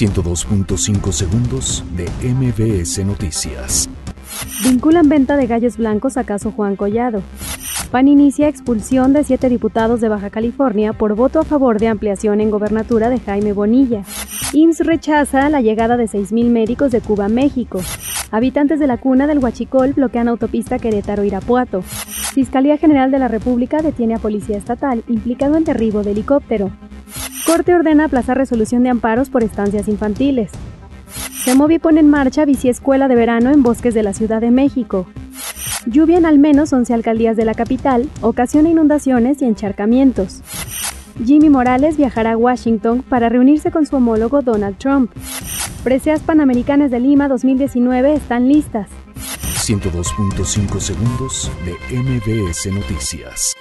102.5 segundos de MBS Noticias. Vinculan venta de gallos blancos a caso Juan Collado. PAN inicia expulsión de siete diputados de Baja California por voto a favor de ampliación en gobernatura de Jaime Bonilla. IMSS rechaza la llegada de 6.000 médicos de Cuba a México. Habitantes de la cuna del Huachicol bloquean autopista Querétaro-Irapuato. Fiscalía General de la República detiene a policía estatal implicado en derribo de helicóptero. Corte ordena aplazar resolución de amparos por estancias infantiles. Semovi pone en marcha biciescuela de verano en bosques de la Ciudad de México. Lluvia en al menos 11 alcaldías de la capital ocasiona inundaciones y encharcamientos. Jimmy Morales viajará a Washington para reunirse con su homólogo Donald Trump. Preseas Panamericanas de Lima 2019 están listas. 102.5 segundos de MBS Noticias.